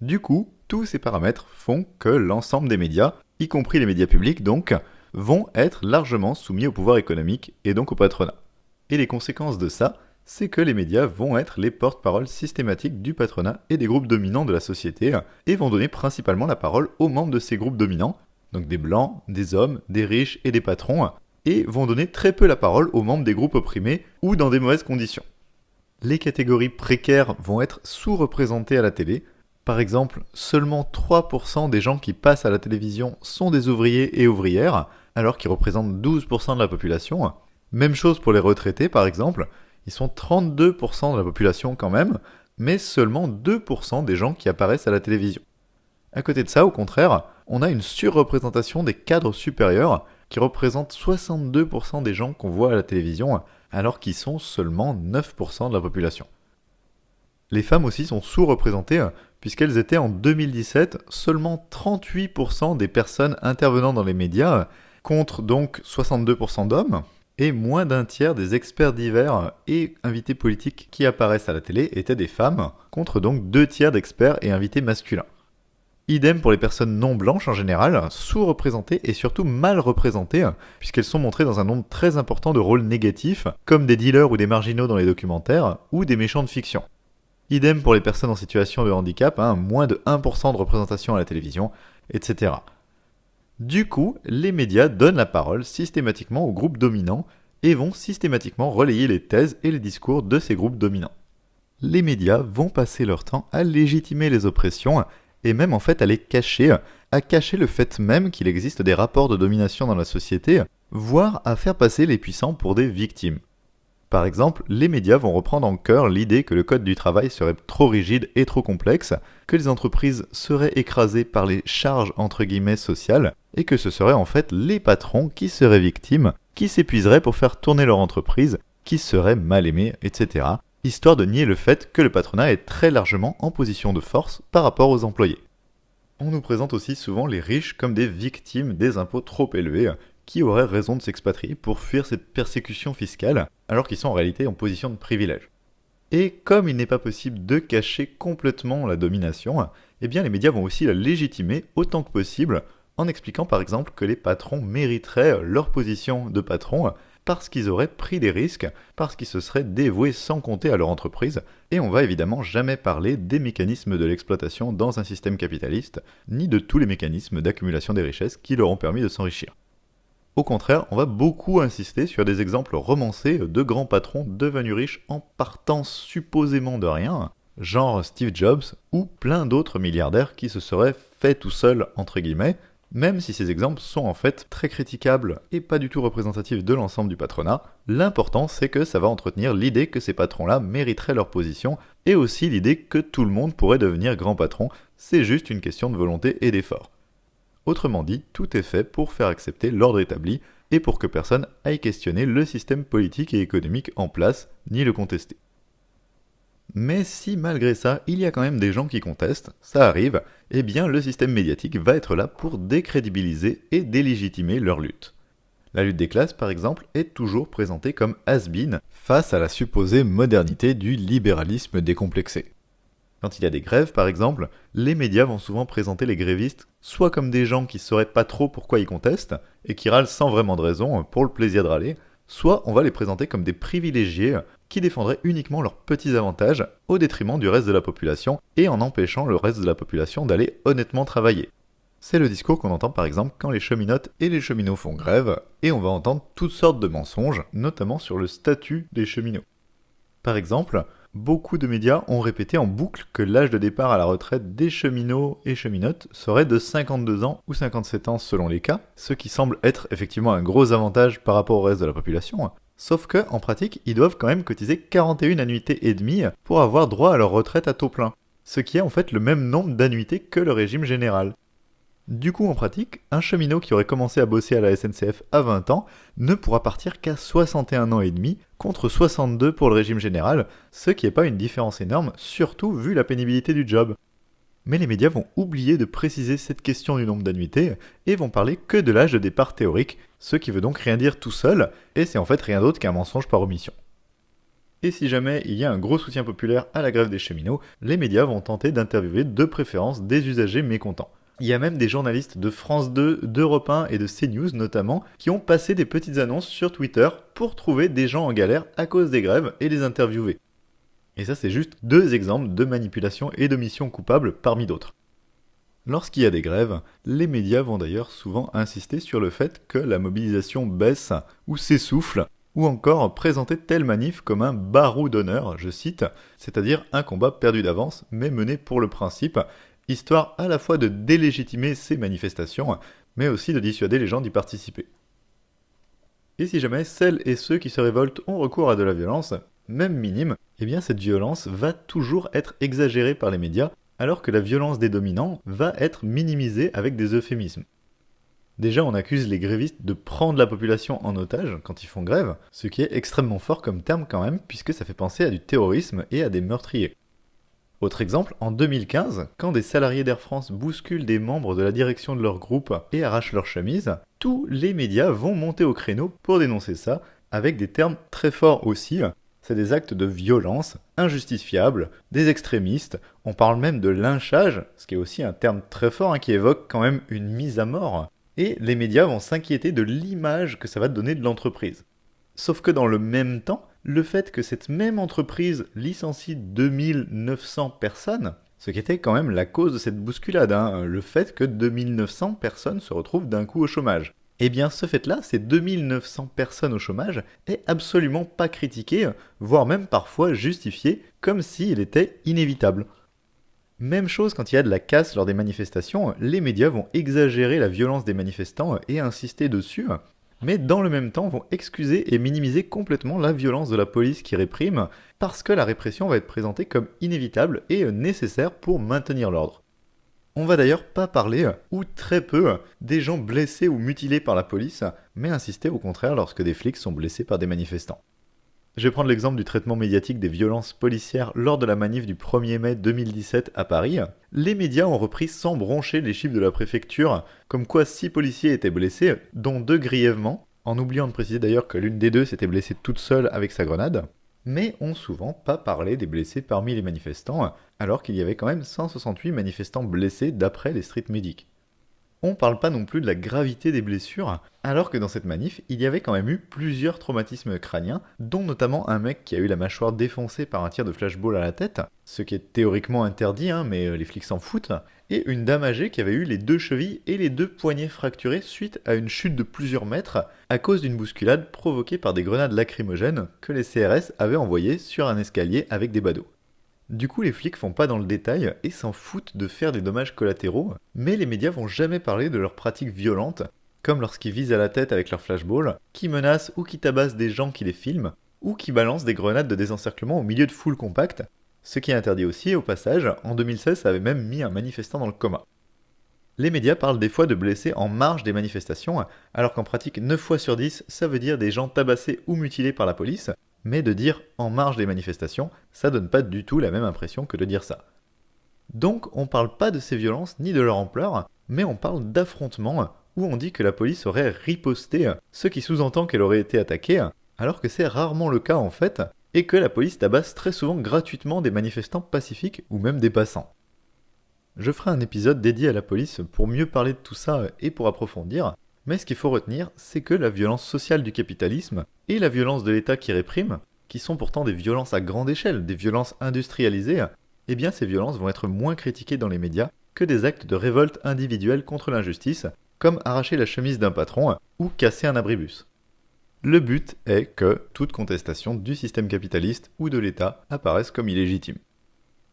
Du coup, tous ces paramètres font que l'ensemble des médias, y compris les médias publics donc, vont être largement soumis au pouvoir économique et donc au patronat. Et les conséquences de ça, c'est que les médias vont être les porte-paroles systématiques du patronat et des groupes dominants de la société, et vont donner principalement la parole aux membres de ces groupes dominants, donc des blancs, des hommes, des riches et des patrons, et vont donner très peu la parole aux membres des groupes opprimés ou dans des mauvaises conditions. Les catégories précaires vont être sous-représentées à la télé. Par exemple, seulement 3% des gens qui passent à la télévision sont des ouvriers et ouvrières, alors qu'ils représentent 12% de la population. Même chose pour les retraités, par exemple. Ils sont 32% de la population quand même, mais seulement 2% des gens qui apparaissent à la télévision. À côté de ça, au contraire, on a une surreprésentation des cadres supérieurs qui représentent 62% des gens qu'on voit à la télévision, alors qu'ils sont seulement 9% de la population. Les femmes aussi sont sous-représentées, puisqu'elles étaient en 2017 seulement 38% des personnes intervenant dans les médias, contre donc 62% d'hommes, et moins d'un tiers des experts divers et invités politiques qui apparaissent à la télé étaient des femmes, contre donc deux tiers d'experts et invités masculins. Idem pour les personnes non blanches en général, sous-représentées et surtout mal représentées, puisqu'elles sont montrées dans un nombre très important de rôles négatifs, comme des dealers ou des marginaux dans les documentaires, ou des méchants de fiction. Idem pour les personnes en situation de handicap, hein, moins de 1% de représentation à la télévision, etc. Du coup, les médias donnent la parole systématiquement aux groupes dominants et vont systématiquement relayer les thèses et les discours de ces groupes dominants. Les médias vont passer leur temps à légitimer les oppressions et même en fait à les cacher, à cacher le fait même qu'il existe des rapports de domination dans la société, voire à faire passer les puissants pour des victimes. Par exemple, les médias vont reprendre en cœur l'idée que le code du travail serait trop rigide et trop complexe, que les entreprises seraient écrasées par les charges entre guillemets sociales, et que ce seraient en fait les patrons qui seraient victimes, qui s'épuiseraient pour faire tourner leur entreprise, qui seraient mal aimés, etc., histoire de nier le fait que le patronat est très largement en position de force par rapport aux employés. On nous présente aussi souvent les riches comme des victimes des impôts trop élevés, qui auraient raison de s'expatrier pour fuir cette persécution fiscale, alors qu'ils sont en réalité en position de privilège. Et comme il n'est pas possible de cacher complètement la domination, eh bien les médias vont aussi la légitimer autant que possible, en expliquant par exemple que les patrons mériteraient leur position de patron parce qu'ils auraient pris des risques, parce qu'ils se seraient dévoués sans compter à leur entreprise, et on va évidemment jamais parler des mécanismes de l'exploitation dans un système capitaliste, ni de tous les mécanismes d'accumulation des richesses qui leur ont permis de s'enrichir. Au contraire, on va beaucoup insister sur des exemples romancés de grands patrons devenus riches en partant supposément de rien, genre Steve Jobs ou plein d'autres milliardaires qui se seraient fait tout seuls entre guillemets, même si ces exemples sont en fait très critiquables et pas du tout représentatifs de l'ensemble du patronat, l'important c'est que ça va entretenir l'idée que ces patrons-là mériteraient leur position et aussi l'idée que tout le monde pourrait devenir grand patron, c'est juste une question de volonté et d'effort. Autrement dit, tout est fait pour faire accepter l'ordre établi et pour que personne aille questionner le système politique et économique en place, ni le contester. Mais si malgré ça, il y a quand même des gens qui contestent, ça arrive, eh bien le système médiatique va être là pour décrédibiliser et délégitimer leur lutte. La lutte des classes, par exemple, est toujours présentée comme has-been face à la supposée modernité du libéralisme décomplexé. Quand il y a des grèves, par exemple, les médias vont souvent présenter les grévistes soit comme des gens qui sauraient pas trop pourquoi ils contestent, et qui râlent sans vraiment de raison pour le plaisir de râler, soit on va les présenter comme des privilégiés qui défendraient uniquement leurs petits avantages au détriment du reste de la population et en empêchant le reste de la population d'aller honnêtement travailler. C'est le discours qu'on entend par exemple quand les cheminotes et les cheminots font grève, et on va entendre toutes sortes de mensonges, notamment sur le statut des cheminots. Par exemple, beaucoup de médias ont répété en boucle que l'âge de départ à la retraite des cheminots et cheminotes serait de 52 ans ou 57 ans selon les cas, ce qui semble être effectivement un gros avantage par rapport au reste de la population. Sauf que, en pratique, ils doivent quand même cotiser 41 annuités et demie pour avoir droit à leur retraite à taux plein, ce qui est en fait le même nombre d'annuités que le régime général. Du coup, en pratique, un cheminot qui aurait commencé à bosser à la SNCF à 20 ans ne pourra partir qu'à 61 ans et demi, contre 62 pour le régime général, ce qui n'est pas une différence énorme, surtout vu la pénibilité du job. Mais les médias vont oublier de préciser cette question du nombre d'annuités et vont parler que de l'âge de départ théorique, ce qui veut donc rien dire tout seul, et c'est en fait rien d'autre qu'un mensonge par omission. Et si jamais il y a un gros soutien populaire à la grève des cheminots, les médias vont tenter d'interviewer de préférence des usagers mécontents. Il y a même des journalistes de France 2, d'Europe 1 et de CNews notamment qui ont passé des petites annonces sur Twitter pour trouver des gens en galère à cause des grèves et les interviewer. Et ça c'est juste deux exemples de manipulation et d'omission coupables parmi d'autres. Lorsqu'il y a des grèves, les médias vont d'ailleurs souvent insister sur le fait que la mobilisation baisse ou s'essouffle, ou encore présenter telle manif comme un barreau d'honneur, je cite, c'est-à-dire un combat perdu d'avance mais mené pour le principe, histoire à la fois de délégitimer ces manifestations, mais aussi de dissuader les gens d'y participer. Et si jamais celles et ceux qui se révoltent ont recours à de la violence, même minime, eh bien cette violence va toujours être exagérée par les médias, alors que la violence des dominants va être minimisée avec des euphémismes. Déjà, on accuse les grévistes de prendre la population en otage quand ils font grève, ce qui est extrêmement fort comme terme quand même, puisque ça fait penser à du terrorisme et à des meurtriers. Autre exemple, en 2015, quand des salariés d'Air France bousculent des membres de la direction de leur groupe et arrachent leur chemise, tous les médias vont monter au créneau pour dénoncer ça, avec des termes très forts aussi. C'est des actes de violence injustifiables, des extrémistes, on parle même de lynchage, ce qui est aussi un terme très fort hein, qui évoque quand même une mise à mort. Et les médias vont s'inquiéter de l'image que ça va donner de l'entreprise. Sauf que dans le même temps, le fait que cette même entreprise licencie 2900 personnes, ce qui était quand même la cause de cette bousculade, hein, le fait que 2900 personnes se retrouvent d'un coup au chômage. Eh bien, ce fait-là, ces 2900 personnes au chômage, est absolument pas critiqué, voire même parfois justifié, comme s'il était inévitable. Même chose quand il y a de la casse lors des manifestations, les médias vont exagérer la violence des manifestants et insister dessus, mais dans le même temps vont excuser et minimiser complètement la violence de la police qui réprime, parce que la répression va être présentée comme inévitable et nécessaire pour maintenir l'ordre. On va d'ailleurs pas parler, ou très peu, des gens blessés ou mutilés par la police, mais insister au contraire lorsque des flics sont blessés par des manifestants. Je vais prendre l'exemple du traitement médiatique des violences policières lors de la manif du 1er mai 2017 à Paris. Les médias ont repris sans broncher les chiffres de la préfecture, comme quoi 6 policiers étaient blessés, dont deux grièvement, en oubliant de préciser d'ailleurs que l'une des deux s'était blessée toute seule avec sa grenade, mais ont souvent pas parlé des blessés parmi les manifestants, alors qu'il y avait quand même 168 manifestants blessés d'après les street medics on parle pas non plus de la gravité des blessures, alors que dans cette manif, il y avait quand même eu plusieurs traumatismes crâniens, dont notamment un mec qui a eu la mâchoire défoncée par un tir de flashball à la tête, ce qui est théoriquement interdit, hein, mais euh, les flics s'en foutent, et une dame âgée qui avait eu les deux chevilles et les deux poignets fracturés suite à une chute de plusieurs mètres à cause d'une bousculade provoquée par des grenades lacrymogènes que les CRS avaient envoyées sur un escalier avec des badauds. Du coup, les flics font pas dans le détail et s'en foutent de faire des dommages collatéraux, mais les médias vont jamais parler de leurs pratiques violentes, comme lorsqu'ils visent à la tête avec leur flashball, qui menacent ou qui tabassent des gens qui les filment, ou qui balancent des grenades de désencerclement au milieu de foules compactes, ce qui est interdit aussi, au passage, en 2016 ça avait même mis un manifestant dans le coma. Les médias parlent des fois de blessés en marge des manifestations, alors qu'en pratique 9 fois sur 10 ça veut dire des gens tabassés ou mutilés par la police, mais de dire en marge des manifestations, ça donne pas du tout la même impression que de dire ça. Donc on parle pas de ces violences ni de leur ampleur, mais on parle d'affrontements où on dit que la police aurait riposté, ce qui sous-entend qu'elle aurait été attaquée, alors que c'est rarement le cas en fait, et que la police tabasse très souvent gratuitement des manifestants pacifiques ou même des passants. Je ferai un épisode dédié à la police pour mieux parler de tout ça et pour approfondir, mais ce qu'il faut retenir, c'est que la violence sociale du capitalisme et la violence de l'État qui réprime, qui sont pourtant des violences à grande échelle, des violences industrialisées, eh bien ces violences vont être moins critiquées dans les médias que des actes de révolte individuelle contre l'injustice, comme arracher la chemise d'un patron ou casser un abribus. Le but est que toute contestation du système capitaliste ou de l'État apparaisse comme illégitime.